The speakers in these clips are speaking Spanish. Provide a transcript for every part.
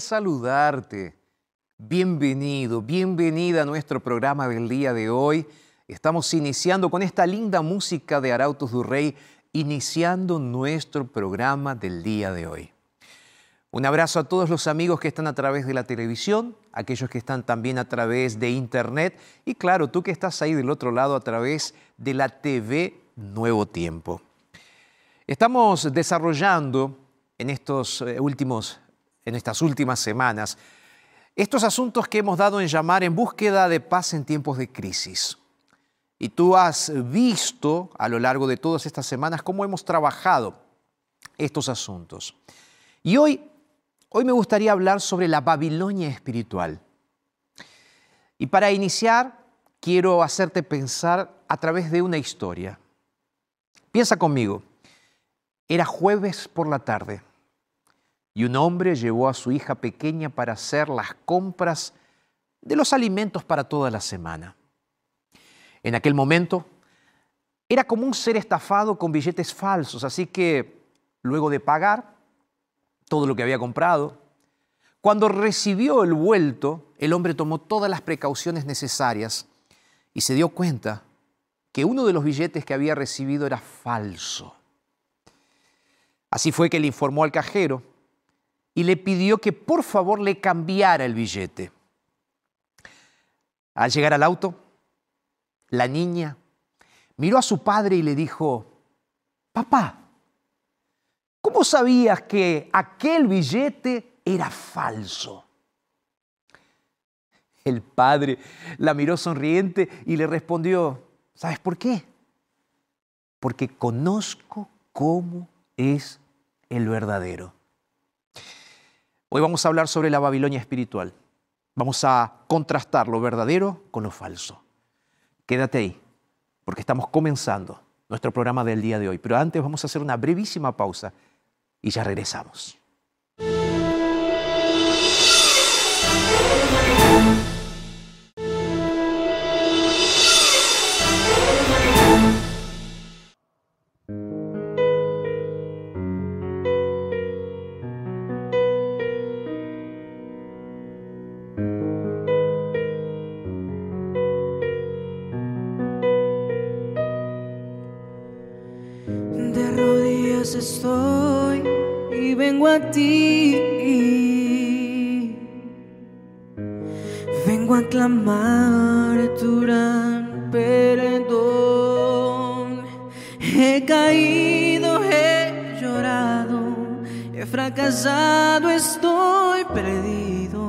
Saludarte. Bienvenido, bienvenida a nuestro programa del día de hoy. Estamos iniciando con esta linda música de Arautos du Rey, iniciando nuestro programa del día de hoy. Un abrazo a todos los amigos que están a través de la televisión, aquellos que están también a través de internet y claro, tú que estás ahí del otro lado a través de la TV Nuevo Tiempo. Estamos desarrollando en, estos eh, últimos, en estas últimas semanas estos asuntos que hemos dado en llamar en búsqueda de paz en tiempos de crisis. Y tú has visto a lo largo de todas estas semanas cómo hemos trabajado estos asuntos. Y hoy, hoy me gustaría hablar sobre la Babilonia espiritual. Y para iniciar, quiero hacerte pensar a través de una historia. Piensa conmigo. Era jueves por la tarde y un hombre llevó a su hija pequeña para hacer las compras de los alimentos para toda la semana. En aquel momento era común ser estafado con billetes falsos, así que luego de pagar todo lo que había comprado, cuando recibió el vuelto, el hombre tomó todas las precauciones necesarias y se dio cuenta que uno de los billetes que había recibido era falso. Así fue que le informó al cajero y le pidió que por favor le cambiara el billete. Al llegar al auto, la niña miró a su padre y le dijo, papá, ¿cómo sabías que aquel billete era falso? El padre la miró sonriente y le respondió, ¿sabes por qué? Porque conozco cómo es el verdadero. Hoy vamos a hablar sobre la Babilonia espiritual. Vamos a contrastar lo verdadero con lo falso. Quédate ahí, porque estamos comenzando nuestro programa del día de hoy. Pero antes vamos a hacer una brevísima pausa y ya regresamos. A clamar tu gran perdón. He caído, he llorado, he fracasado, estoy perdido.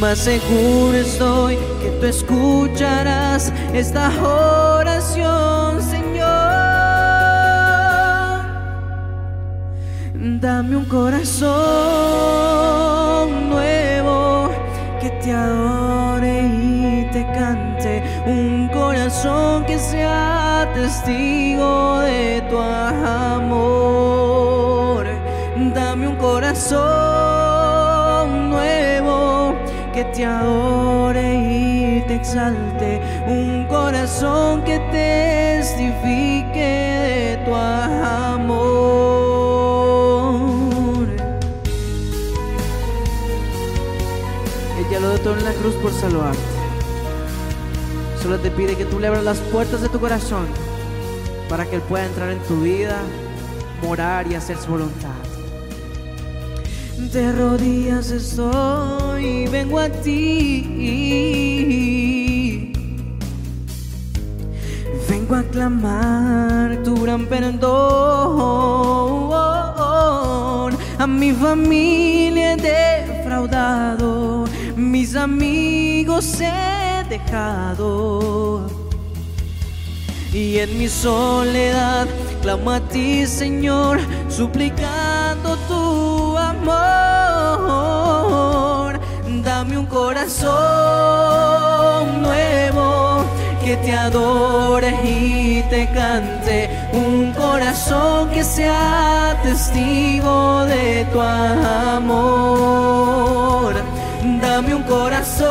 Más seguro estoy que tú escucharás esta oración, Señor. Dame un corazón te adore y te cante. Un corazón que sea testigo de tu amor. Dame un corazón nuevo que te adore y te exalte. Un corazón que testifique de tu amor. Cruz por salvarte. Solo te pide que tú le abras las puertas de tu corazón para que Él pueda entrar en tu vida, morar y hacer su voluntad. De rodillas estoy, vengo a ti. Vengo a clamar tu gran perdón. A mi familia defraudado, mis amigos he dejado. Y en mi soledad clamo a ti, Señor, suplicando tu amor. Dame un corazón nuevo que te adore y te cante. Un corazón que sea testigo de tu amor. Dame un corazón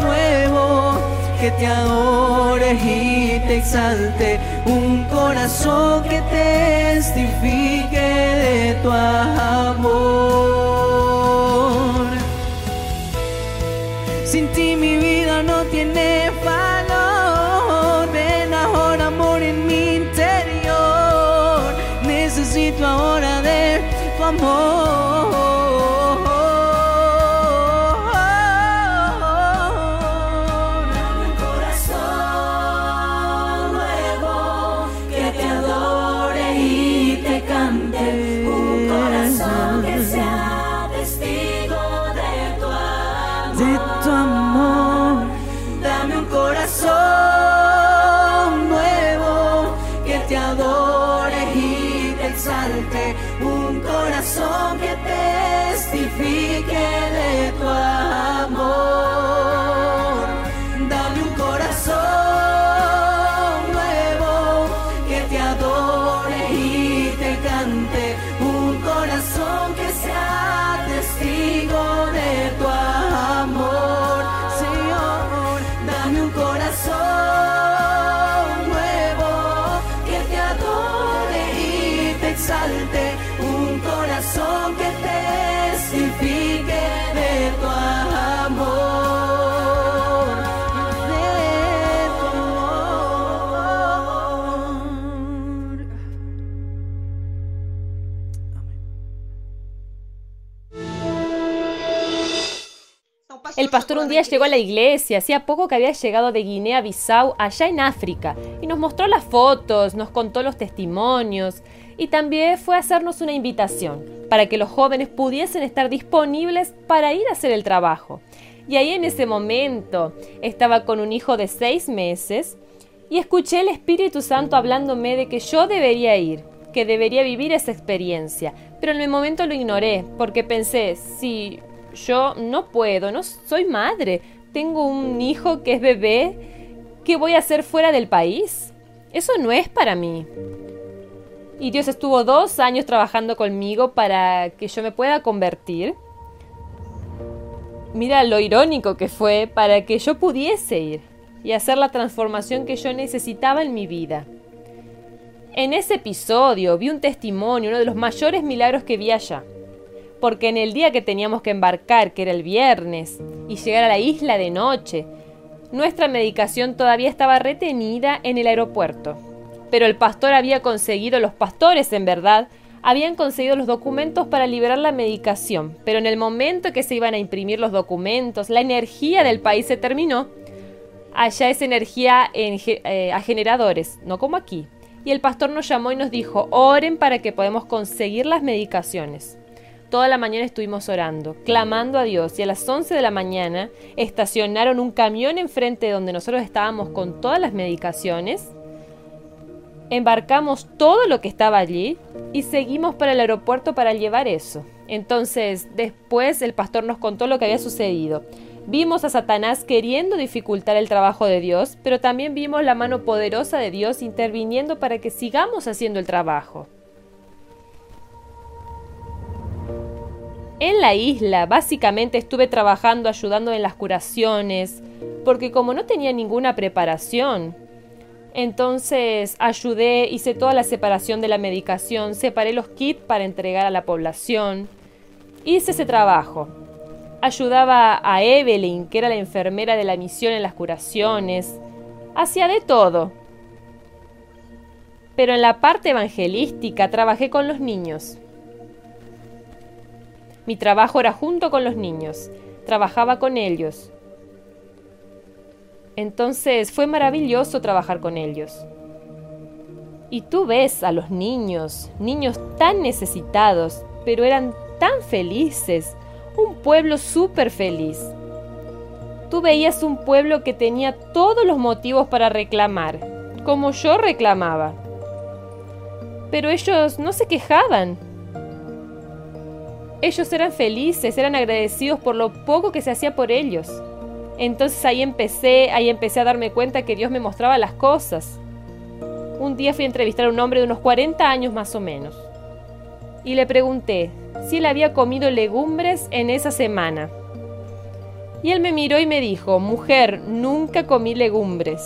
nuevo que te adore y te exalte, un corazón que testifique de tu amor. Un pastor un día llegó a la iglesia, hacía poco que había llegado de Guinea-Bissau, allá en África, y nos mostró las fotos, nos contó los testimonios, y también fue a hacernos una invitación para que los jóvenes pudiesen estar disponibles para ir a hacer el trabajo. Y ahí en ese momento estaba con un hijo de seis meses y escuché el Espíritu Santo hablándome de que yo debería ir, que debería vivir esa experiencia. Pero en el momento lo ignoré porque pensé, si yo no puedo, no soy madre, tengo un hijo que es bebé, ¿qué voy a hacer fuera del país? Eso no es para mí. Y Dios estuvo dos años trabajando conmigo para que yo me pueda convertir. Mira lo irónico que fue para que yo pudiese ir y hacer la transformación que yo necesitaba en mi vida. En ese episodio vi un testimonio, uno de los mayores milagros que vi allá. Porque en el día que teníamos que embarcar, que era el viernes, y llegar a la isla de noche, nuestra medicación todavía estaba retenida en el aeropuerto. Pero el pastor había conseguido, los pastores en verdad, habían conseguido los documentos para liberar la medicación, pero en el momento que se iban a imprimir los documentos, la energía del país se terminó. Allá es energía eh, a generadores, no como aquí. Y el pastor nos llamó y nos dijo, oren para que podamos conseguir las medicaciones. Toda la mañana estuvimos orando, clamando a Dios y a las 11 de la mañana estacionaron un camión enfrente de donde nosotros estábamos con todas las medicaciones embarcamos todo lo que estaba allí y seguimos para el aeropuerto para llevar eso. Entonces, después el pastor nos contó lo que había sucedido. Vimos a Satanás queriendo dificultar el trabajo de Dios, pero también vimos la mano poderosa de Dios interviniendo para que sigamos haciendo el trabajo. En la isla básicamente estuve trabajando ayudando en las curaciones, porque como no tenía ninguna preparación, entonces ayudé, hice toda la separación de la medicación, separé los kits para entregar a la población. Hice ese trabajo. Ayudaba a Evelyn, que era la enfermera de la misión en las curaciones. Hacía de todo. Pero en la parte evangelística trabajé con los niños. Mi trabajo era junto con los niños. Trabajaba con ellos. Entonces fue maravilloso trabajar con ellos. Y tú ves a los niños, niños tan necesitados, pero eran tan felices, un pueblo súper feliz. Tú veías un pueblo que tenía todos los motivos para reclamar, como yo reclamaba. Pero ellos no se quejaban. Ellos eran felices, eran agradecidos por lo poco que se hacía por ellos. Entonces ahí empecé, ahí empecé a darme cuenta que Dios me mostraba las cosas. Un día fui a entrevistar a un hombre de unos 40 años más o menos. Y le pregunté si él había comido legumbres en esa semana. Y él me miró y me dijo, mujer, nunca comí legumbres.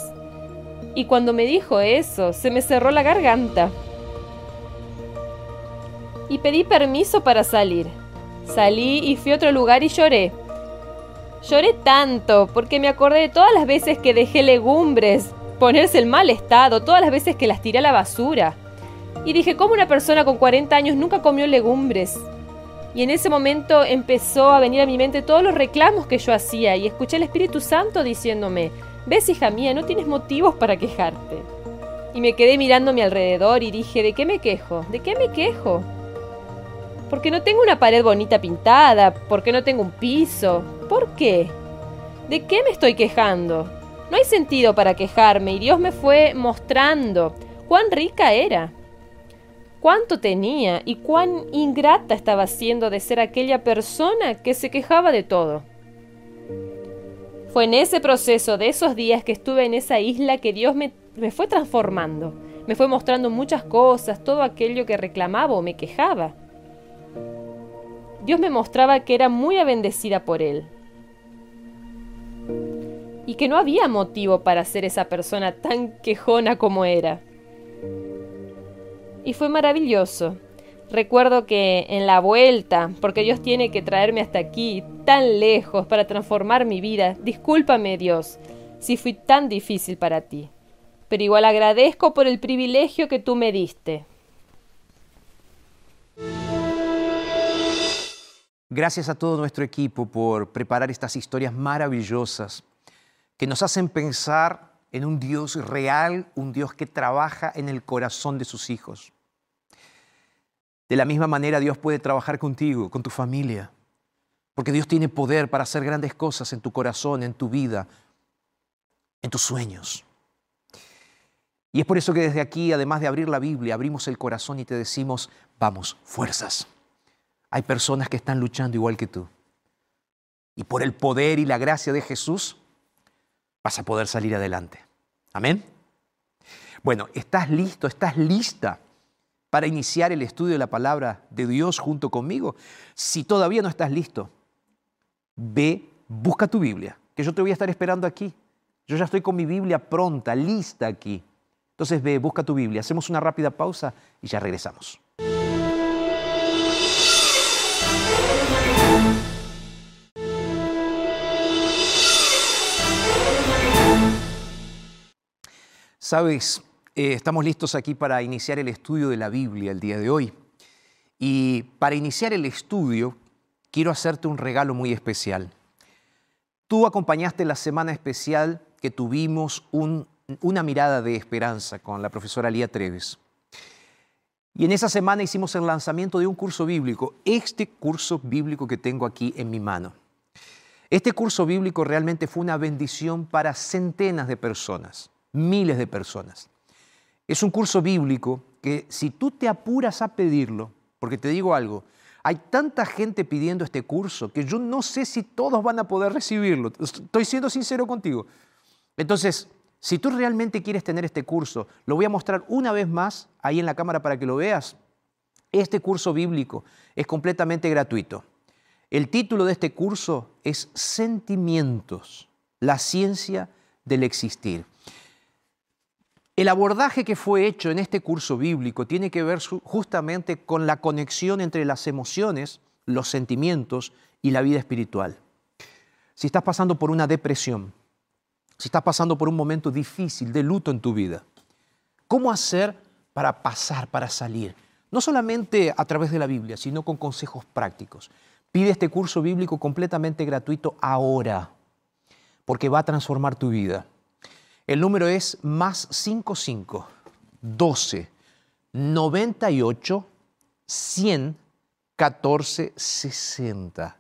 Y cuando me dijo eso, se me cerró la garganta. Y pedí permiso para salir. Salí y fui a otro lugar y lloré. Lloré tanto porque me acordé de todas las veces que dejé legumbres ponerse en mal estado, todas las veces que las tiré a la basura. Y dije, ¿cómo una persona con 40 años nunca comió legumbres? Y en ese momento empezó a venir a mi mente todos los reclamos que yo hacía y escuché al Espíritu Santo diciéndome, ves hija mía, no tienes motivos para quejarte. Y me quedé mirando a mi alrededor y dije, ¿de qué me quejo? ¿De qué me quejo? Porque no tengo una pared bonita pintada, porque no tengo un piso, ¿Por qué? ¿De qué me estoy quejando? No hay sentido para quejarme y Dios me fue mostrando cuán rica era, cuánto tenía y cuán ingrata estaba siendo de ser aquella persona que se quejaba de todo. Fue en ese proceso de esos días que estuve en esa isla que Dios me, me fue transformando, me fue mostrando muchas cosas, todo aquello que reclamaba o me quejaba. Dios me mostraba que era muy bendecida por Él, y que no había motivo para ser esa persona tan quejona como era. Y fue maravilloso. Recuerdo que en la vuelta, porque Dios tiene que traerme hasta aquí, tan lejos, para transformar mi vida, discúlpame Dios, si fui tan difícil para ti. Pero igual agradezco por el privilegio que tú me diste. Gracias a todo nuestro equipo por preparar estas historias maravillosas que nos hacen pensar en un Dios real, un Dios que trabaja en el corazón de sus hijos. De la misma manera Dios puede trabajar contigo, con tu familia, porque Dios tiene poder para hacer grandes cosas en tu corazón, en tu vida, en tus sueños. Y es por eso que desde aquí, además de abrir la Biblia, abrimos el corazón y te decimos, vamos, fuerzas. Hay personas que están luchando igual que tú. Y por el poder y la gracia de Jesús, vas a poder salir adelante. Amén. Bueno, ¿estás listo? ¿Estás lista para iniciar el estudio de la palabra de Dios junto conmigo? Si todavía no estás listo, ve, busca tu Biblia, que yo te voy a estar esperando aquí. Yo ya estoy con mi Biblia pronta, lista aquí. Entonces ve, busca tu Biblia, hacemos una rápida pausa y ya regresamos. Sabes, eh, estamos listos aquí para iniciar el estudio de la Biblia el día de hoy. Y para iniciar el estudio, quiero hacerte un regalo muy especial. Tú acompañaste la semana especial que tuvimos una mirada de esperanza con la profesora Lía Treves. Y en esa semana hicimos el lanzamiento de un curso bíblico, este curso bíblico que tengo aquí en mi mano. Este curso bíblico realmente fue una bendición para centenas de personas, miles de personas. Es un curso bíblico que si tú te apuras a pedirlo, porque te digo algo, hay tanta gente pidiendo este curso que yo no sé si todos van a poder recibirlo. Estoy siendo sincero contigo. Entonces, si tú realmente quieres tener este curso, lo voy a mostrar una vez más ahí en la cámara para que lo veas. Este curso bíblico es completamente gratuito. El título de este curso es Sentimientos, la ciencia del existir. El abordaje que fue hecho en este curso bíblico tiene que ver justamente con la conexión entre las emociones, los sentimientos y la vida espiritual. Si estás pasando por una depresión, si estás pasando por un momento difícil de luto en tu vida, ¿cómo hacer para pasar, para salir? No solamente a través de la Biblia, sino con consejos prácticos. Pide este curso bíblico completamente gratuito ahora, porque va a transformar tu vida. El número es más 55 12 98 100 14 60.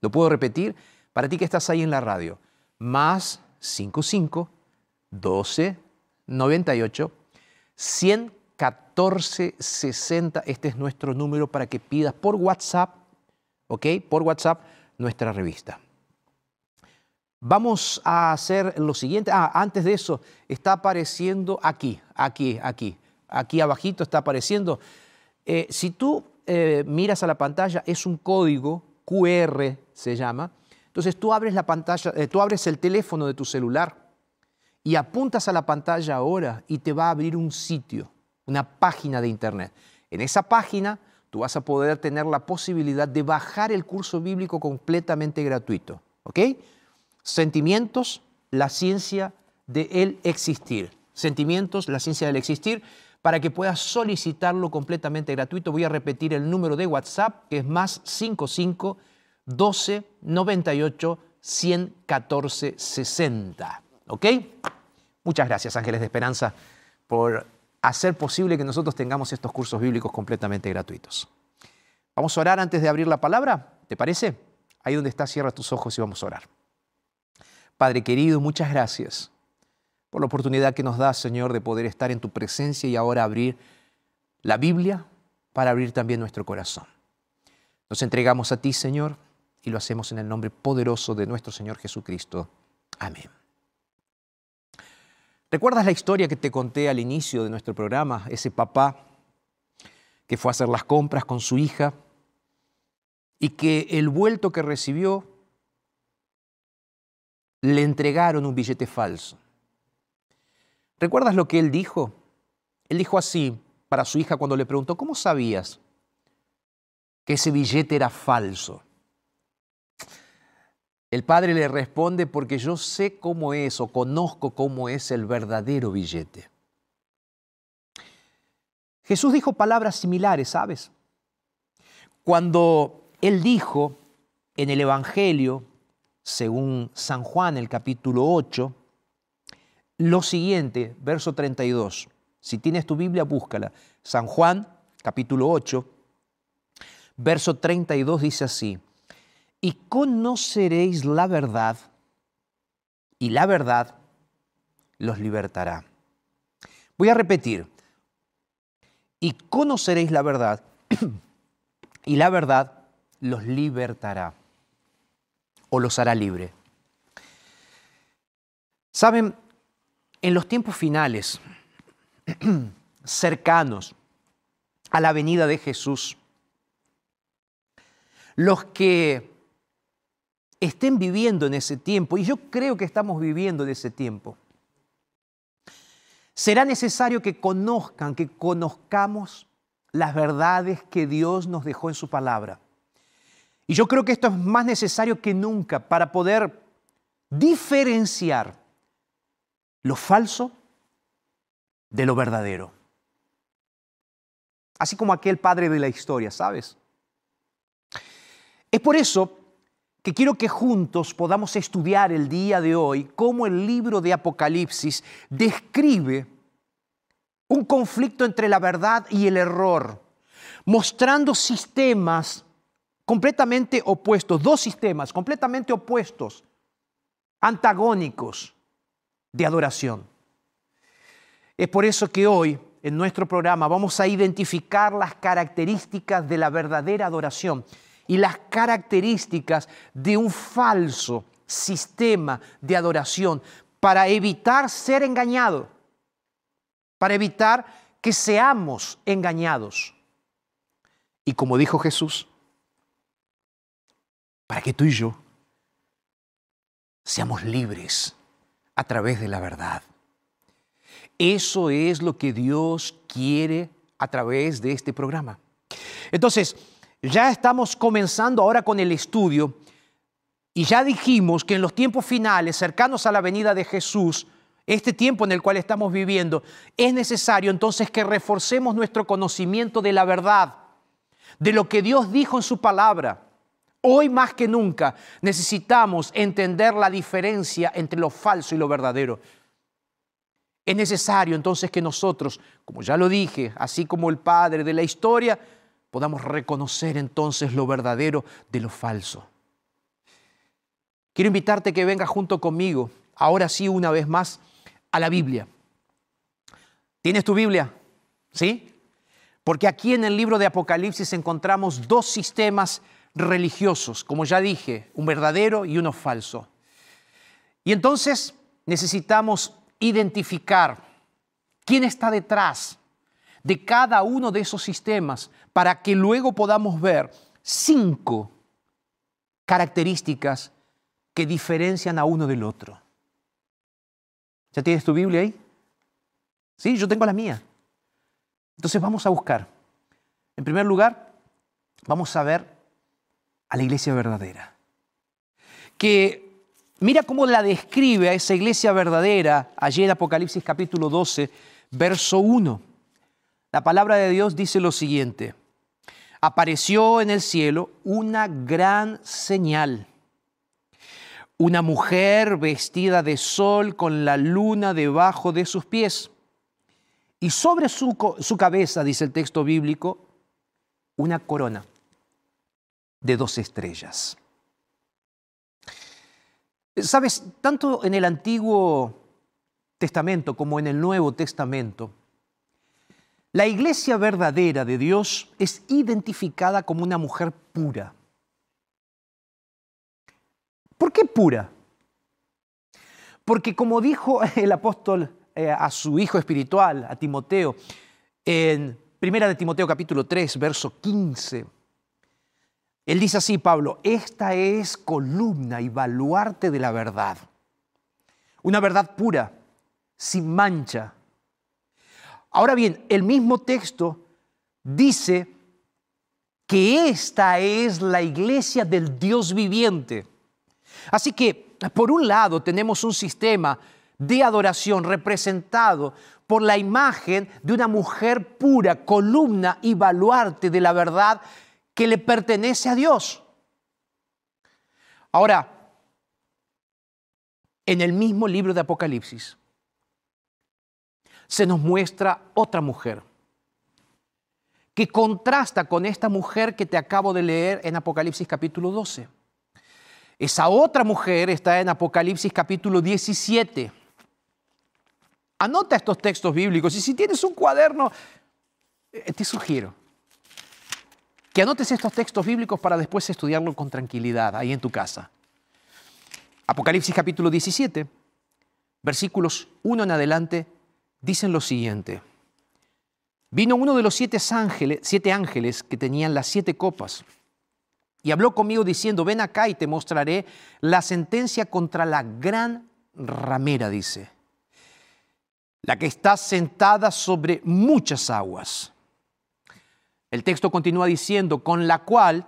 ¿Lo puedo repetir? Para ti que estás ahí en la radio. Más 55 12 98 100 14 60. Este es nuestro número para que pidas por WhatsApp, ¿ok? Por WhatsApp nuestra revista. Vamos a hacer lo siguiente. Ah, antes de eso, está apareciendo aquí, aquí, aquí, aquí abajito está apareciendo. Eh, si tú eh, miras a la pantalla, es un código QR, se llama. Entonces tú abres la pantalla, eh, tú abres el teléfono de tu celular y apuntas a la pantalla ahora y te va a abrir un sitio, una página de internet. En esa página tú vas a poder tener la posibilidad de bajar el curso bíblico completamente gratuito. ¿Ok? Sentimientos, la ciencia del existir. Sentimientos, la ciencia del existir. Para que puedas solicitarlo completamente gratuito, voy a repetir el número de WhatsApp, que es más 55 12 98 114 60. ¿Ok? Muchas gracias, Ángeles de Esperanza, por hacer posible que nosotros tengamos estos cursos bíblicos completamente gratuitos. Vamos a orar antes de abrir la palabra, ¿te parece? Ahí donde está, cierra tus ojos y vamos a orar. Padre querido, muchas gracias por la oportunidad que nos das, Señor, de poder estar en tu presencia y ahora abrir la Biblia para abrir también nuestro corazón. Nos entregamos a ti, Señor, y lo hacemos en el nombre poderoso de nuestro Señor Jesucristo. Amén. ¿Recuerdas la historia que te conté al inicio de nuestro programa? Ese papá que fue a hacer las compras con su hija y que el vuelto que recibió le entregaron un billete falso. ¿Recuerdas lo que él dijo? Él dijo así para su hija cuando le preguntó, ¿cómo sabías que ese billete era falso? El padre le responde, porque yo sé cómo es o conozco cómo es el verdadero billete. Jesús dijo palabras similares, ¿sabes? Cuando él dijo en el Evangelio, según San Juan, el capítulo 8, lo siguiente, verso 32. Si tienes tu Biblia, búscala. San Juan, capítulo 8, verso 32 dice así, y conoceréis la verdad, y la verdad los libertará. Voy a repetir, y conoceréis la verdad, y la verdad los libertará o los hará libre. Saben, en los tiempos finales, cercanos a la venida de Jesús, los que estén viviendo en ese tiempo, y yo creo que estamos viviendo en ese tiempo, será necesario que conozcan, que conozcamos las verdades que Dios nos dejó en su palabra. Y yo creo que esto es más necesario que nunca para poder diferenciar lo falso de lo verdadero. así como aquel padre de la historia, ¿sabes? Es por eso que quiero que juntos podamos estudiar el día de hoy cómo el libro de Apocalipsis describe un conflicto entre la verdad y el error, mostrando sistemas completamente opuestos, dos sistemas completamente opuestos, antagónicos de adoración. Es por eso que hoy en nuestro programa vamos a identificar las características de la verdadera adoración y las características de un falso sistema de adoración para evitar ser engañado, para evitar que seamos engañados. Y como dijo Jesús, para que tú y yo seamos libres a través de la verdad. Eso es lo que Dios quiere a través de este programa. Entonces, ya estamos comenzando ahora con el estudio y ya dijimos que en los tiempos finales, cercanos a la venida de Jesús, este tiempo en el cual estamos viviendo, es necesario entonces que reforcemos nuestro conocimiento de la verdad, de lo que Dios dijo en su palabra. Hoy más que nunca necesitamos entender la diferencia entre lo falso y lo verdadero. Es necesario entonces que nosotros, como ya lo dije, así como el Padre de la historia, podamos reconocer entonces lo verdadero de lo falso. Quiero invitarte que vengas junto conmigo, ahora sí una vez más, a la Biblia. ¿Tienes tu Biblia? ¿Sí? Porque aquí en el libro de Apocalipsis encontramos dos sistemas religiosos, como ya dije, un verdadero y uno falso. Y entonces necesitamos identificar quién está detrás de cada uno de esos sistemas para que luego podamos ver cinco características que diferencian a uno del otro. ¿Ya tienes tu Biblia ahí? Sí, yo tengo la mía. Entonces vamos a buscar. En primer lugar, vamos a ver a la iglesia verdadera. Que mira cómo la describe a esa iglesia verdadera allí en Apocalipsis capítulo 12, verso 1. La palabra de Dios dice lo siguiente, apareció en el cielo una gran señal, una mujer vestida de sol con la luna debajo de sus pies, y sobre su, su cabeza, dice el texto bíblico, una corona de dos estrellas. Sabes, tanto en el Antiguo Testamento como en el Nuevo Testamento, la iglesia verdadera de Dios es identificada como una mujer pura. ¿Por qué pura? Porque como dijo el apóstol eh, a su hijo espiritual, a Timoteo, en Primera de Timoteo capítulo 3, verso 15, él dice así, Pablo, esta es columna y baluarte de la verdad. Una verdad pura, sin mancha, Ahora bien, el mismo texto dice que esta es la iglesia del Dios viviente. Así que, por un lado, tenemos un sistema de adoración representado por la imagen de una mujer pura, columna y baluarte de la verdad que le pertenece a Dios. Ahora, en el mismo libro de Apocalipsis, se nos muestra otra mujer que contrasta con esta mujer que te acabo de leer en Apocalipsis capítulo 12. Esa otra mujer está en Apocalipsis capítulo 17. Anota estos textos bíblicos y si tienes un cuaderno, eh, te sugiero que anotes estos textos bíblicos para después estudiarlo con tranquilidad ahí en tu casa. Apocalipsis capítulo 17, versículos 1 en adelante dicen lo siguiente. Vino uno de los siete ángeles, siete ángeles que tenían las siete copas y habló conmigo diciendo, ven acá y te mostraré la sentencia contra la gran ramera, dice, la que está sentada sobre muchas aguas. El texto continúa diciendo, con la cual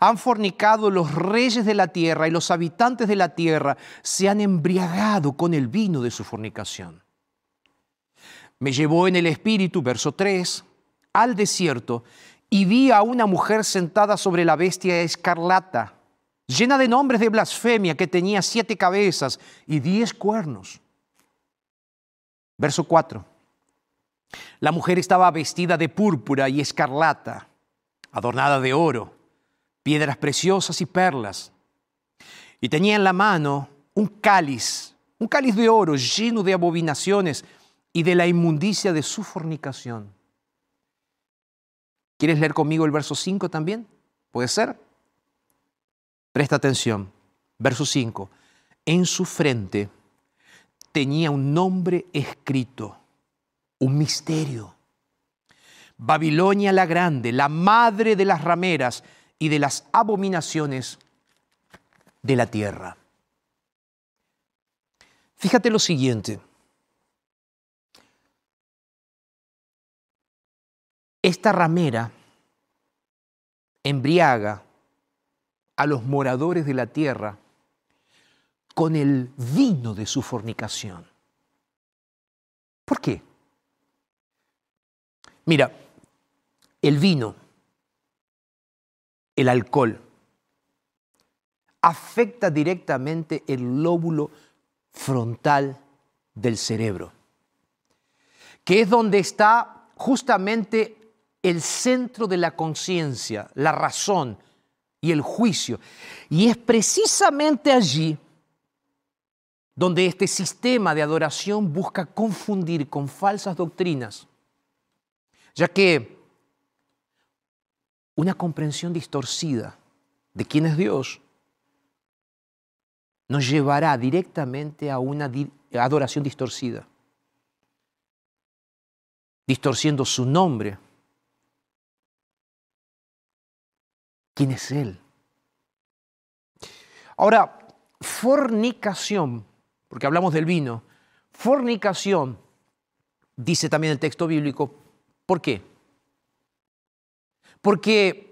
han fornicado los reyes de la tierra y los habitantes de la tierra se han embriagado con el vino de su fornicación. Me llevó en el espíritu, verso 3, al desierto y vi a una mujer sentada sobre la bestia escarlata, llena de nombres de blasfemia, que tenía siete cabezas y diez cuernos. Verso 4. La mujer estaba vestida de púrpura y escarlata, adornada de oro, piedras preciosas y perlas, y tenía en la mano un cáliz, un cáliz de oro lleno de abominaciones y de la inmundicia de su fornicación. ¿Quieres leer conmigo el verso 5 también? ¿Puede ser? Presta atención. Verso 5. En su frente tenía un nombre escrito, un misterio. Babilonia la grande, la madre de las rameras y de las abominaciones de la tierra. Fíjate lo siguiente. Esta ramera embriaga a los moradores de la tierra con el vino de su fornicación. ¿Por qué? Mira, el vino, el alcohol, afecta directamente el lóbulo frontal del cerebro, que es donde está justamente el centro de la conciencia, la razón y el juicio. Y es precisamente allí donde este sistema de adoración busca confundir con falsas doctrinas, ya que una comprensión distorcida de quién es Dios nos llevará directamente a una adoración distorcida, distorciendo su nombre, quién es Él. Ahora, fornicación, porque hablamos del vino, fornicación, dice también el texto bíblico, ¿por qué? Porque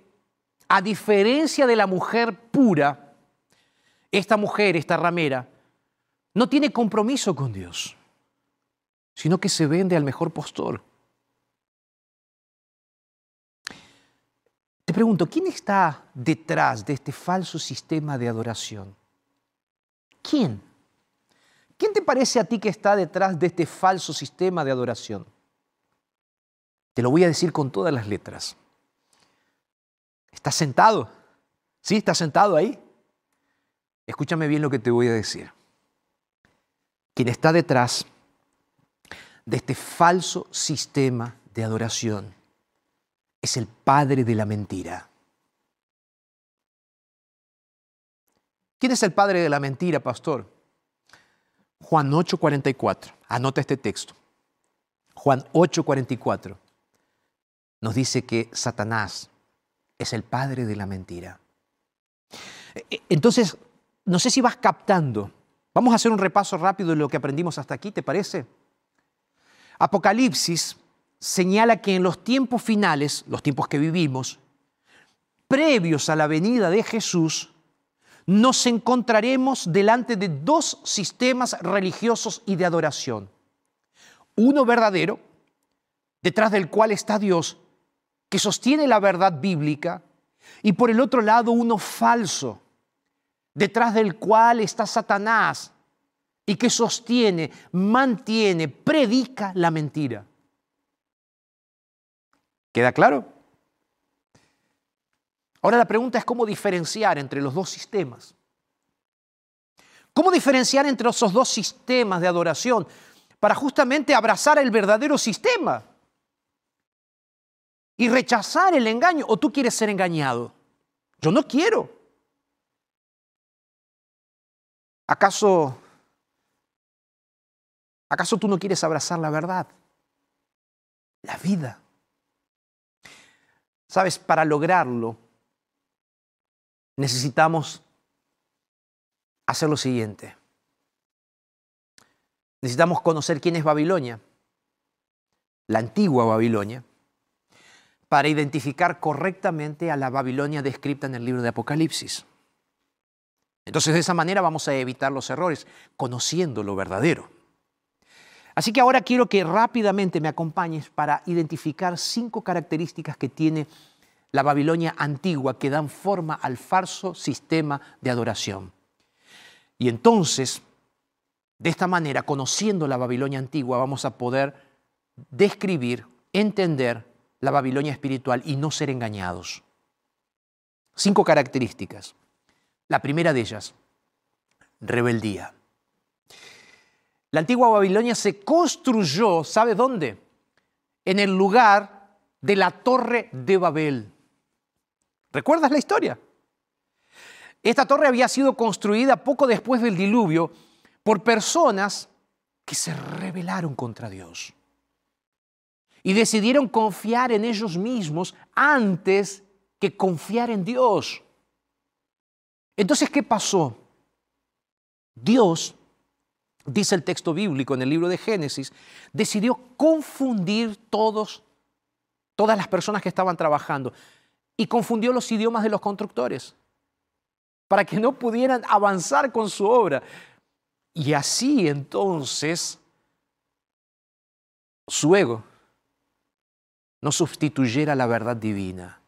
a diferencia de la mujer pura, esta mujer, esta ramera, no tiene compromiso con Dios, sino que se vende al mejor postor. Te pregunto, ¿quién está detrás de este falso sistema de adoración? ¿Quién? ¿Quién te parece a ti que está detrás de este falso sistema de adoración? Te lo voy a decir con todas las letras. ¿Estás sentado? ¿Sí? ¿Estás sentado ahí? Escúchame bien lo que te voy a decir. Quien está detrás de este falso sistema de adoración es el padre de la mentira. ¿Quién es el padre de la mentira, pastor? Juan 8:44. Anota este texto. Juan 8:44 nos dice que Satanás es el padre de la mentira. E, e, entonces, no sé si vas captando. Vamos a hacer un repaso rápido de lo que aprendimos hasta aquí, ¿te parece? Apocalipsis señala que en los tiempos finales, los tiempos que vivimos, previos a la venida de Jesús, nos encontraremos delante de dos sistemas religiosos y de adoración. Uno verdadero, detrás del cual está Dios, que sostiene la verdad bíblica, y por el otro lado uno falso, detrás del cual está Satanás y que sostiene, mantiene, predica la mentira. ¿Queda claro? Ahora la pregunta es cómo diferenciar entre los dos sistemas. ¿Cómo diferenciar entre esos dos sistemas de adoración para justamente abrazar el verdadero sistema y rechazar el engaño? ¿O tú quieres ser engañado? Yo no quiero. ¿Acaso acaso tú no quieres abrazar la verdad? La vida. Sabes, para lograrlo necesitamos hacer lo siguiente. Necesitamos conocer quién es Babilonia, la antigua Babilonia, para identificar correctamente a la Babilonia descrita en el libro de Apocalipsis. Entonces de esa manera vamos a evitar los errores, conociendo lo verdadero. Así que ahora quiero que rápidamente me acompañes para identificar cinco características que tiene la Babilonia antigua que dan forma al falso sistema de adoración. Y entonces, de esta manera, conociendo la Babilonia antigua, vamos a poder describir, entender la Babilonia espiritual y no ser engañados. Cinco características. La primera de ellas, rebeldía. La antigua Babilonia se construyó, ¿sabe dónde? En el lugar de la torre de Babel. ¿Recuerdas la historia? Esta torre había sido construida poco después del diluvio por personas que se rebelaron contra Dios y decidieron confiar en ellos mismos antes que confiar en Dios. Entonces, ¿qué pasó? Dios, dice el texto bíblico en el libro de Génesis, decidió confundir todos, todas las personas que estaban trabajando y confundió los idiomas de los constructores para que no pudieran avanzar con su obra. Y así entonces su ego no sustituyera la verdad divina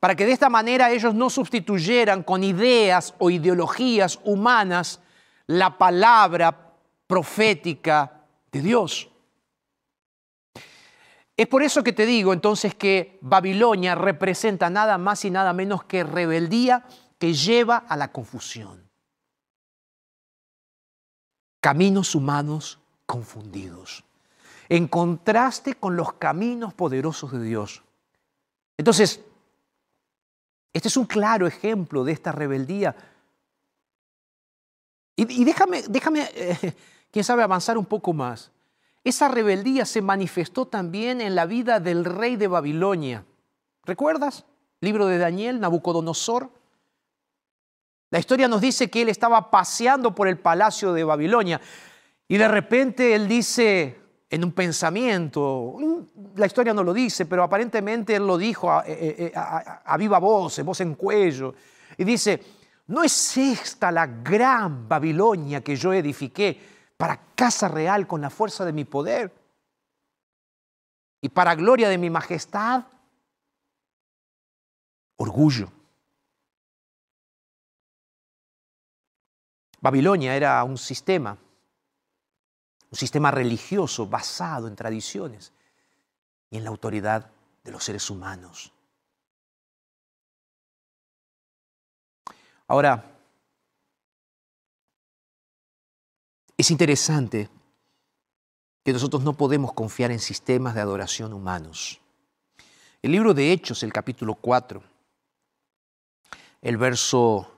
para que de esta manera ellos no sustituyeran con ideas o ideologías humanas la palabra profética de Dios. Es por eso que te digo entonces que Babilonia representa nada más y nada menos que rebeldía que lleva a la confusión. Caminos humanos confundidos, en contraste con los caminos poderosos de Dios. Entonces, este es un claro ejemplo de esta rebeldía. Y, déjame, déjame eh, quién sabe, avanzar un poco más. Esa rebeldía se manifestó también en la vida del rey de Babilonia. ¿Recuerdas? Libro de Daniel, Nabucodonosor. La historia nos dice que él estaba paseando por el palacio de Babilonia y de repente él dice, en un pensamiento. La historia no lo dice, pero aparentemente él lo dijo a, eh, eh, a, viva voz, voz en cuello. Y dice, ¿no es esta la gran Babilonia que yo edifiqué para casa real con la fuerza de mi poder? Y para gloria de mi majestad. Orgullo. Babilonia era un sistema un sistema religioso basado en tradiciones y en la autoridad de los seres humanos. Ahora, es interesante que nosotros no podemos confiar en sistemas de adoración humanos. El libro de Hechos, el capítulo 4, el verso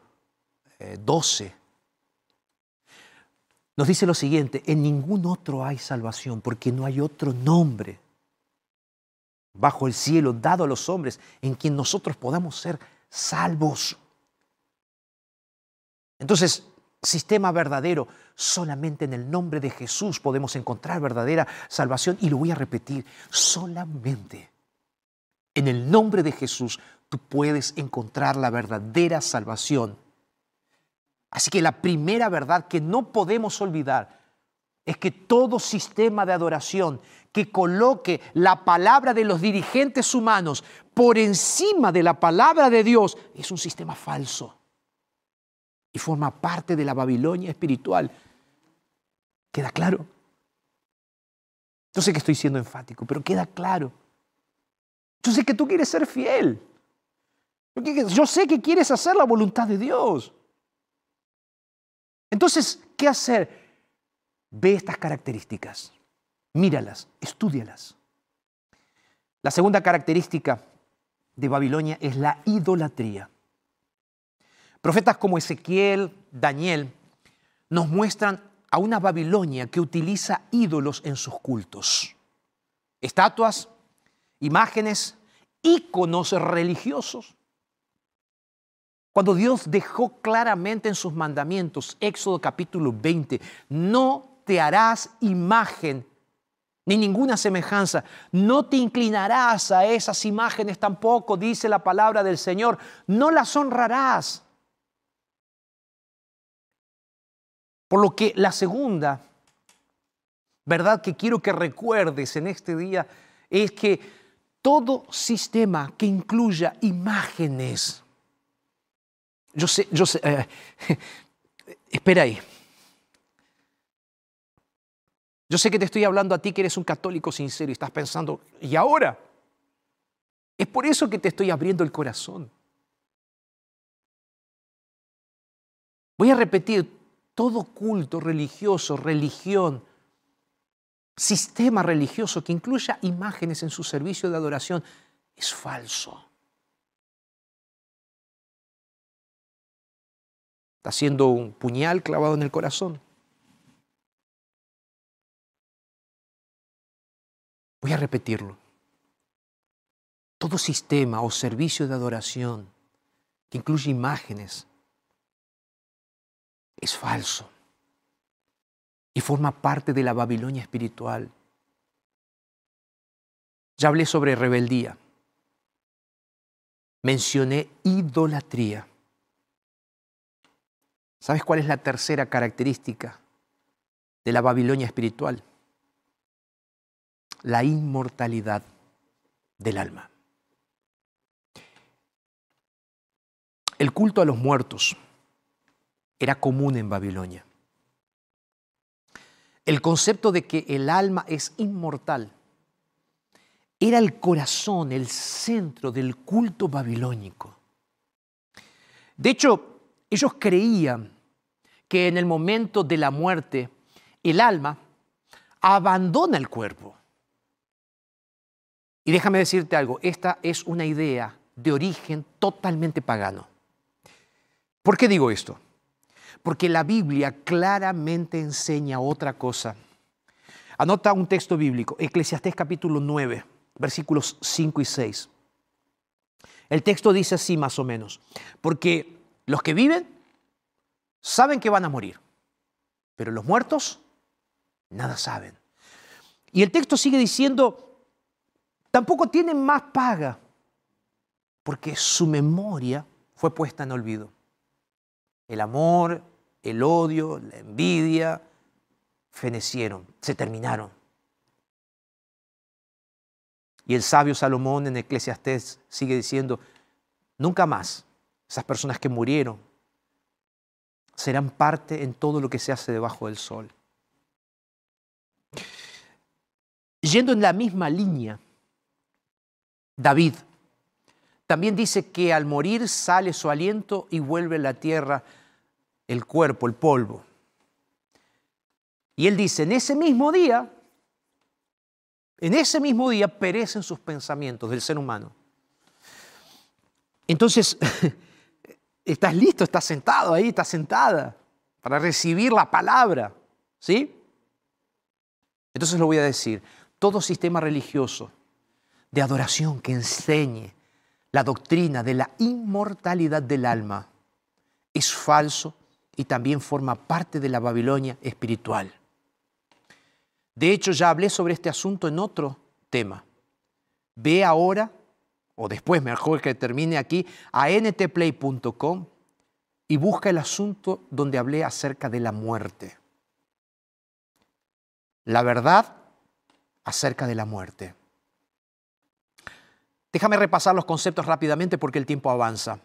12, eh, nos dice lo siguiente, en ningún otro hay salvación, porque no hay otro nombre bajo el cielo dado a los hombres en quien nosotros podamos ser salvos. Entonces, sistema verdadero, solamente en el nombre de Jesús podemos encontrar verdadera salvación. Y lo voy a repetir, solamente en el nombre de Jesús tú puedes encontrar la verdadera salvación. Así que la primera verdad que no podemos olvidar es que todo sistema de adoración que coloque la palabra de los dirigentes humanos por encima de la palabra de Dios es un sistema falso y forma parte de la Babilonia espiritual. ¿Queda claro? Yo sé que estoy siendo enfático, pero queda claro. Yo sé que tú quieres ser fiel. Yo sé que quieres hacer la voluntad de Dios. Entonces, ¿qué hacer? Ve estas características, míralas, estudialas. La segunda característica de Babilonia es la idolatría. Profetas como Ezequiel, Daniel, nos muestran a una Babilonia que utiliza ídolos en sus cultos. Estatuas, imágenes, íconos religiosos cuando Dios dejó claramente en sus mandamientos, Éxodo capítulo 20, no te harás imagen ni ninguna semejanza, no te inclinarás a esas imágenes tampoco, dice la palabra del Señor, no las honrarás. Por lo que la segunda verdad que quiero que recuerdes en este día es que todo sistema que incluya imágenes, yo sé, yo sé, eh, espera ahí. Yo sé que te estoy hablando a ti que eres un católico sincero y estás pensando, ¿y ahora? Es por eso que te estoy abriendo el corazón. Voy a repetir, todo culto religioso, religión, sistema religioso que incluya imágenes en su servicio de adoración es falso. Está siendo un puñal clavado en el corazón. Voy a repetirlo. Todo sistema o servicio de adoración que incluye imágenes es falso y forma parte de la Babilonia espiritual. Ya hablé sobre rebeldía. Mencioné idolatría. ¿Sabes cuál es la tercera característica de la Babilonia espiritual? La inmortalidad del alma. El culto a los muertos era común en Babilonia. El concepto de que el alma es inmortal era el corazón, el centro del culto babilónico. De hecho, ellos creían que en el momento de la muerte el alma abandona el cuerpo. Y déjame decirte algo, esta es una idea de origen totalmente pagano. ¿Por qué digo esto? Porque la Biblia claramente enseña otra cosa. Anota un texto bíblico, Eclesiastés capítulo 9, versículos 5 y 6. El texto dice así más o menos, porque los que viven saben que van a morir, pero los muertos nada saben. Y el texto sigue diciendo, tampoco tienen más paga, porque su memoria fue puesta en olvido. El amor, el odio, la envidia, fenecieron, se terminaron. Y el sabio Salomón en Eclesiastés sigue diciendo, nunca más esas personas que murieron serán parte en todo lo que se hace debajo del sol. Yendo en la misma línea, David también dice que al morir sale su aliento y vuelve la tierra el cuerpo, el polvo. Y él dice, en ese mismo día, en ese mismo día perecen sus pensamientos del ser humano. Entonces, estás listo, estás sentado ahí, estás sentada para recibir la palabra, ¿sí? Entonces lo voy a decir, todo sistema religioso de adoración que enseñe la doctrina de la inmortalidad del alma es falso y también forma parte de la Babilonia espiritual. De hecho, ya hablé sobre este asunto en otro tema. Ve ahora, o después, mejor que termine aquí, a ntplay.com y busca el asunto donde hablé acerca de la muerte. La verdad acerca de la muerte. Déjame repasar los conceptos rápidamente porque el tiempo avanza.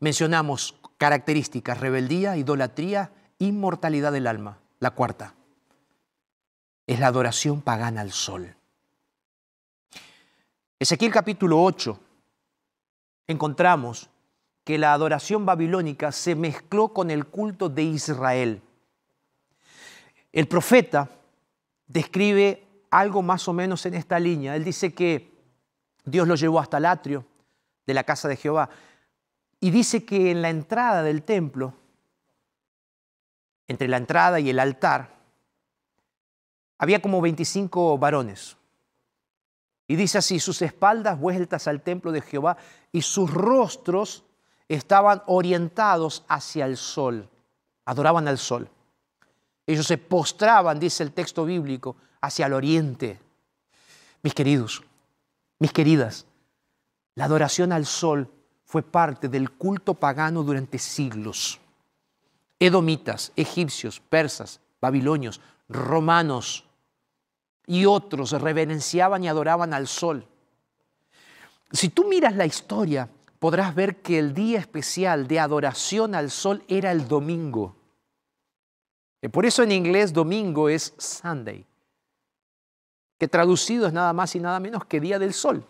Mencionamos características, rebeldía, idolatría, inmortalidad del alma. La cuarta es la adoración pagana al sol. Ezequiel capítulo 8 encontramos que la adoración babilónica se mezcló con el culto de Israel. El profeta describe algo más o menos en esta línea. Él dice que Dios lo llevó hasta el atrio de la casa de Jehová y dice que en la entrada del templo, entre la entrada y el altar, había como 25 varones. Y dice así, sus espaldas vueltas al templo de Jehová y sus rostros estaban orientados hacia el sol, adoraban al sol. Ellos se postraban, dice el texto bíblico, hacia el oriente. Mis queridos, mis queridas, la adoración al sol fue parte del culto pagano durante siglos. Edomitas, egipcios, persas, babilonios, romanos, y otros reverenciaban y adoraban al sol. Si tú miras la historia, podrás ver que el día especial de adoración al sol era el domingo. Por eso en inglés domingo es Sunday, que traducido es nada más y nada menos que día del sol.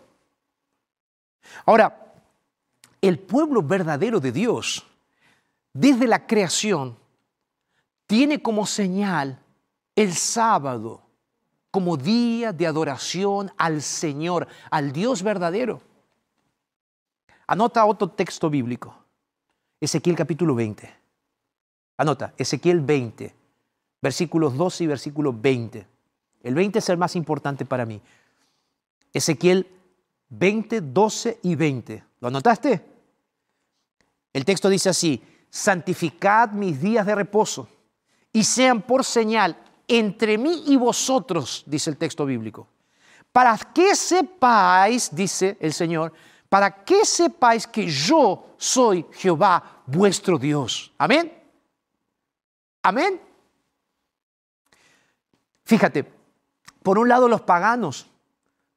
Ahora, el pueblo verdadero de Dios, desde la creación, tiene como señal el sábado como día de adoración al Señor, al Dios verdadero. Anota otro texto bíblico, Ezequiel capítulo 20. Anota, Ezequiel 20, versículos 12 y versículo 20. El 20 es el más importante para mí. Ezequiel 20, 12 y 20. ¿Lo anotaste? El texto dice así, santificad mis días de reposo y sean por señal entre mí y vosotros, dice el texto bíblico, para que sepáis, dice el Señor, para que sepáis que yo soy Jehová vuestro Dios. Amén. Amén. Fíjate, por un lado los paganos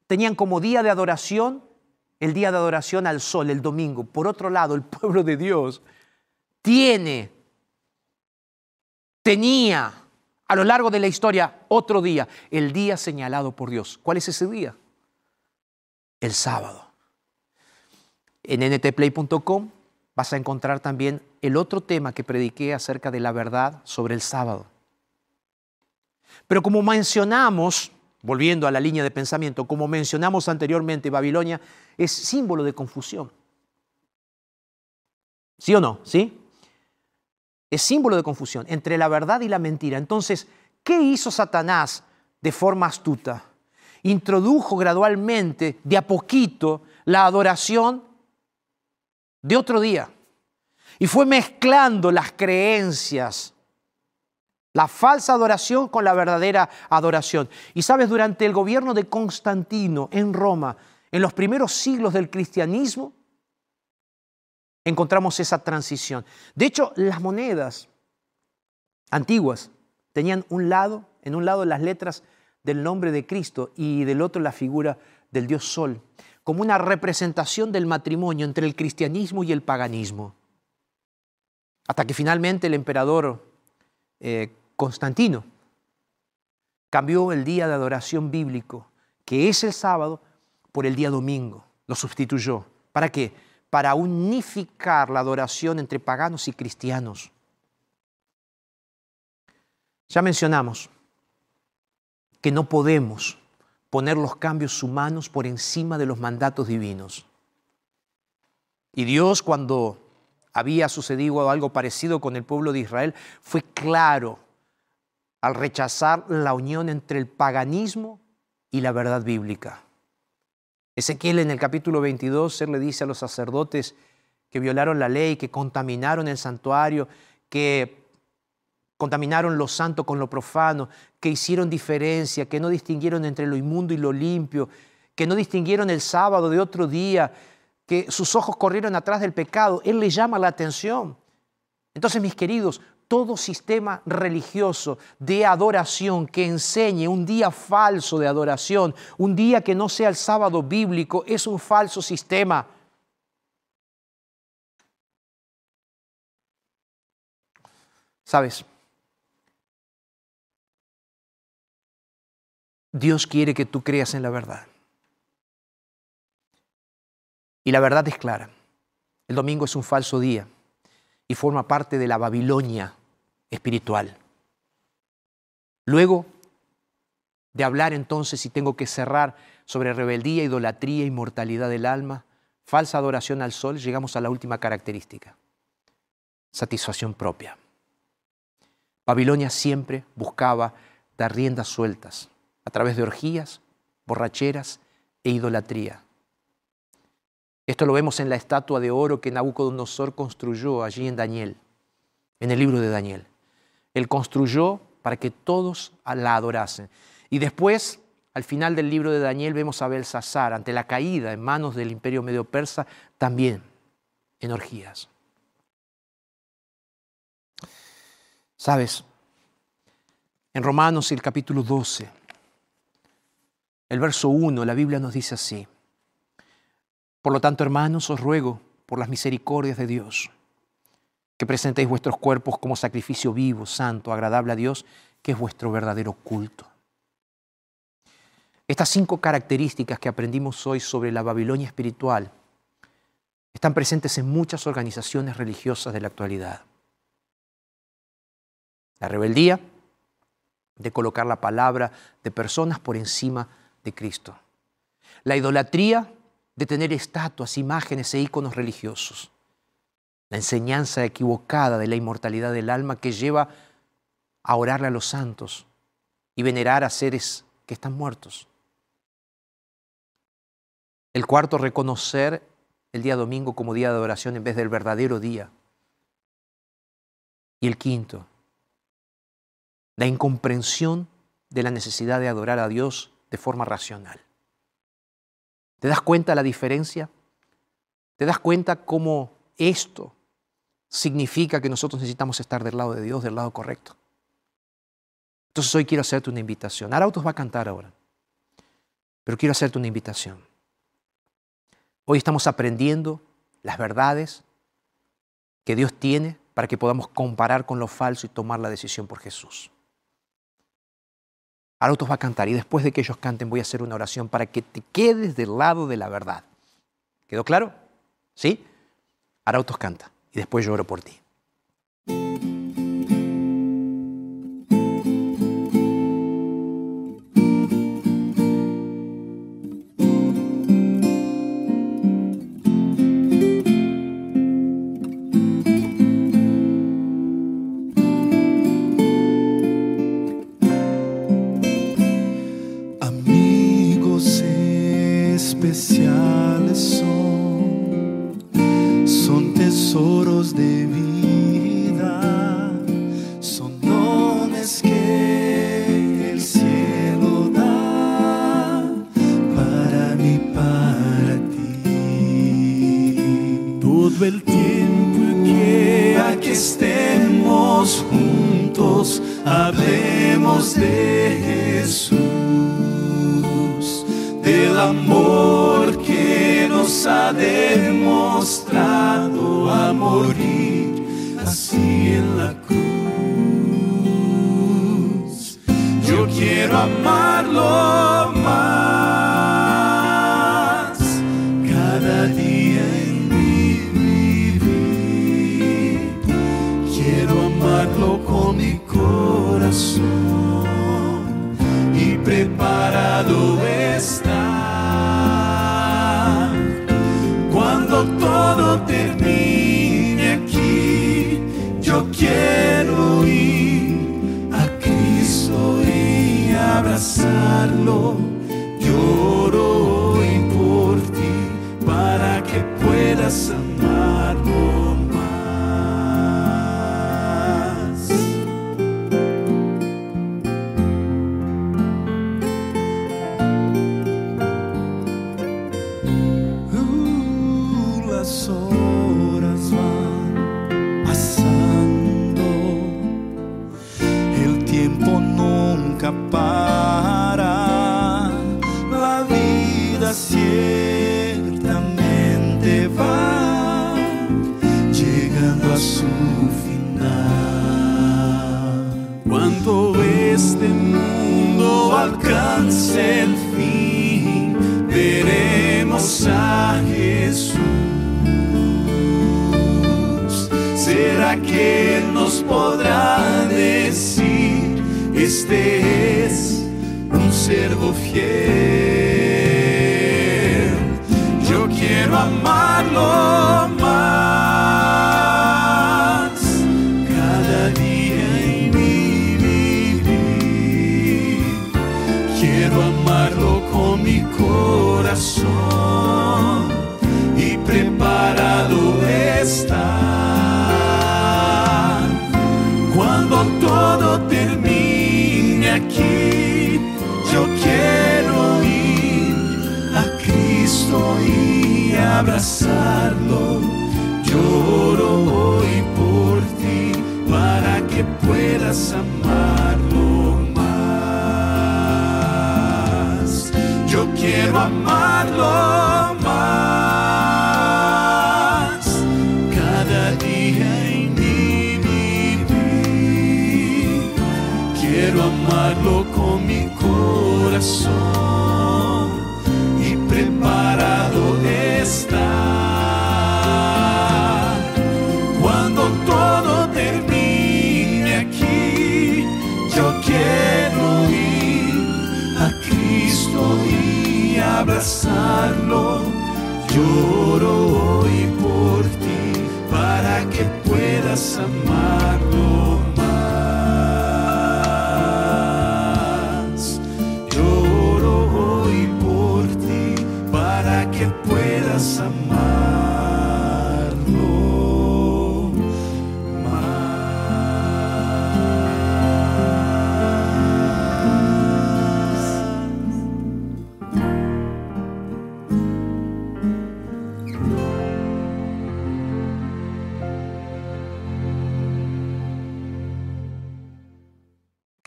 tenían como día de adoración el día de adoración al sol, el domingo. Por otro lado, el pueblo de Dios tiene, tenía a lo largo de la historia otro día, el día señalado por Dios. ¿Cuál es ese día? El sábado. En ntplay.com vas a encontrar también el otro tema que prediqué acerca de la verdad sobre el sábado. Pero como mencionamos, volviendo a la línea de pensamiento, como mencionamos anteriormente, Babilonia es símbolo de confusión. ¿Sí o no? ¿Sí? Es símbolo de confusión entre la verdad y la mentira. Entonces, ¿qué hizo Satanás de forma astuta? Introdujo gradualmente, de a poquito, la adoración de otro día. Y fue mezclando las creencias la falsa adoración con la verdadera adoración. Y sabes, durante el gobierno de Constantino en Roma, en los primeros siglos del cristianismo, encontramos esa transición. De hecho, las monedas antiguas tenían un lado, en un lado las letras del nombre de Cristo y del otro la figura del dios Sol, como una representación del matrimonio entre el cristianismo y el paganismo. Hasta que finalmente el emperador eh, Constantino cambió el día de adoración bíblico, que es el sábado, por el día domingo. Lo sustituyó. ¿Para qué? Para unificar la adoración entre paganos y cristianos. Ya mencionamos que no podemos poner los cambios humanos por encima de los mandatos divinos. Y Dios cuando había sucedido algo parecido con el pueblo de Israel, fue claro al rechazar la unión entre el paganismo y la verdad bíblica. Ezequiel en el capítulo 22, él le dice a los sacerdotes que violaron la ley, que contaminaron el santuario, que contaminaron lo santo con lo profano, que hicieron diferencia, que no distinguieron entre lo inmundo y lo limpio, que no distinguieron el sábado de otro día, que sus ojos corrieron atrás del pecado. Él le llama la atención. Entonces, mis queridos, todo sistema religioso de adoración que enseñe un día falso de adoración, un día que no sea el sábado bíblico, es un falso sistema. ¿Sabes? Dios quiere que tú creas en la verdad. Y la verdad es clara. El domingo es un falso día y forma parte de la Babilonia espiritual. Luego de hablar entonces, y tengo que cerrar, sobre rebeldía, idolatría, inmortalidad del alma, falsa adoración al sol, llegamos a la última característica, satisfacción propia. Babilonia siempre buscaba dar riendas sueltas a través de orgías, borracheras e idolatría. Esto lo vemos en la estatua de oro que Nabucodonosor construyó allí en Daniel, en el libro de Daniel. Él construyó para que todos la adorasen. Y después, al final del libro de Daniel, vemos a Belsasar ante la caída en manos del imperio medio persa, también en orgías. Sabes, en Romanos el capítulo 12, El verso 1, la Biblia nos dice así. Por lo tanto, hermanos, os ruego por las misericordias de Dios, que presentéis vuestros cuerpos como sacrificio vivo, santo, agradable a Dios, que es vuestro verdadero culto. Estas cinco características que aprendimos hoy sobre la Babilonia espiritual están presentes en muchas organizaciones religiosas de la actualidad. La rebeldía de colocar la palabra de personas por encima de Cristo. La idolatría de tener estatuas, imágenes e íconos religiosos. La enseñanza equivocada de la inmortalidad del alma que lleva a orarle a los santos y venerar a seres que están muertos. El cuarto, reconocer el día domingo como día de adoración en vez del verdadero día. Y el quinto, la incomprensión de la necesidad de adorar a Dios de forma racional. ¿Te das cuenta la diferencia? ¿Te das cuenta cómo esto significa que nosotros necesitamos estar del lado de Dios, del lado correcto? Entonces hoy quiero hacerte una invitación. Arautos va a cantar ahora, pero quiero hacerte una invitación. Hoy estamos aprendiendo las verdades que Dios tiene para que podamos comparar con lo falso y tomar la decisión por Jesús. Arautos va a cantar y después de que ellos canten voy a hacer una oración para que te quedes del lado de la verdad. ¿Quedó claro? ¿Sí? Arautos canta y después yo oro por ti. Todo el tiempo que estemos juntos, hablemos de Jesús del amor que nos ha demostrado a morir así en la cruz. Yo quiero amarlo preparado está. Cuando todo termine aquí, yo quiero ir a Cristo y abrazarlo. A Jesús. ¿Será que nos podrá decir, este es un servo fiel? Yo quiero amarlo abrazarlo. Lloro hoy por ti para que puedas amarlo más. quiero amarlo más. Cada día en mi vivir, quiero amarlo con mi corazón Lloro hoy por ti para que puedas amarlo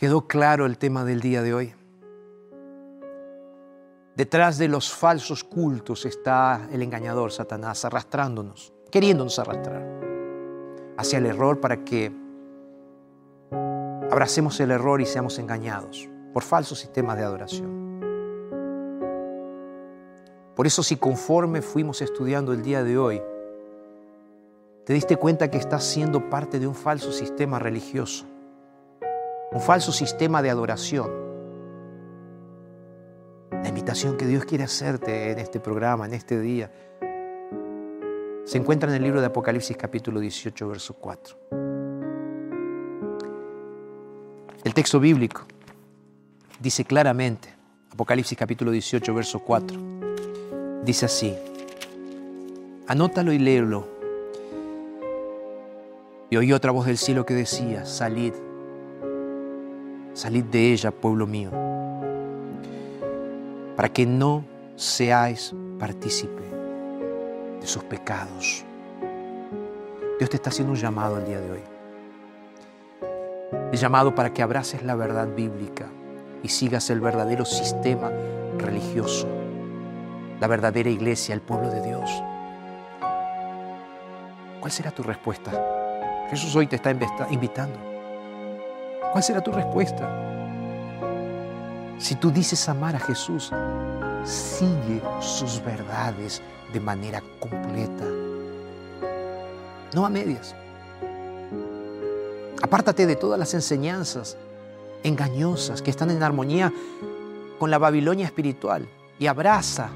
¿Quedó claro el tema del día de hoy? Detrás de los falsos cultos está el engañador Satanás arrastrándonos, queriéndonos arrastrar hacia el error para que abracemos el error y seamos engañados por falsos sistemas de adoración. Por eso si conforme fuimos estudiando el día de hoy, te diste cuenta que estás siendo parte de un falso sistema religioso, un falso sistema de adoración. La invitación que Dios quiere hacerte en este programa, en este día, se encuentra en el libro de Apocalipsis capítulo 18, verso 4. El texto bíblico dice claramente, Apocalipsis capítulo 18, verso 4, dice así, anótalo y léelo. Y oí otra voz del cielo que decía, salid, salid de ella, pueblo mío, para que no seáis partícipe de sus pecados. Dios te está haciendo un llamado el día de hoy. El llamado para que abraces la verdad bíblica y sigas el verdadero sistema religioso, la verdadera iglesia, el pueblo de Dios. ¿Cuál será tu respuesta? Jesús hoy te está invitando. ¿Cuál será tu respuesta? Si tú dices amar a Jesús, sigue sus verdades de manera completa, no a medias. Apártate de todas las enseñanzas engañosas que están en armonía con la Babilonia espiritual y abraza,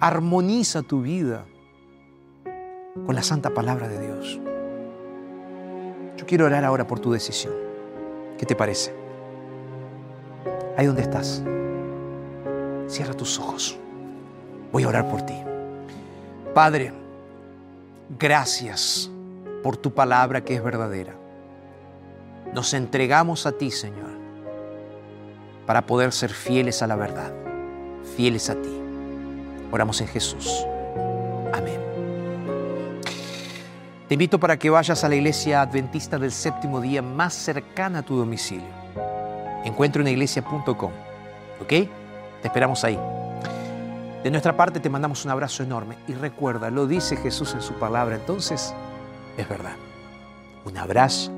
armoniza tu vida con la santa palabra de Dios. Yo quiero orar ahora por tu decisión. ¿Qué te parece? Ahí donde estás. Cierra tus ojos. Voy a orar por ti. Padre, gracias por tu palabra que es verdadera. Nos entregamos a ti, Señor, para poder ser fieles a la verdad, fieles a ti. Oramos en Jesús. Te invito para que vayas a la iglesia adventista del séptimo día más cercana a tu domicilio. Encuentrouniglesia.com. ¿Ok? Te esperamos ahí. De nuestra parte te mandamos un abrazo enorme y recuerda, lo dice Jesús en su palabra, entonces es verdad. Un abrazo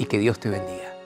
y que Dios te bendiga.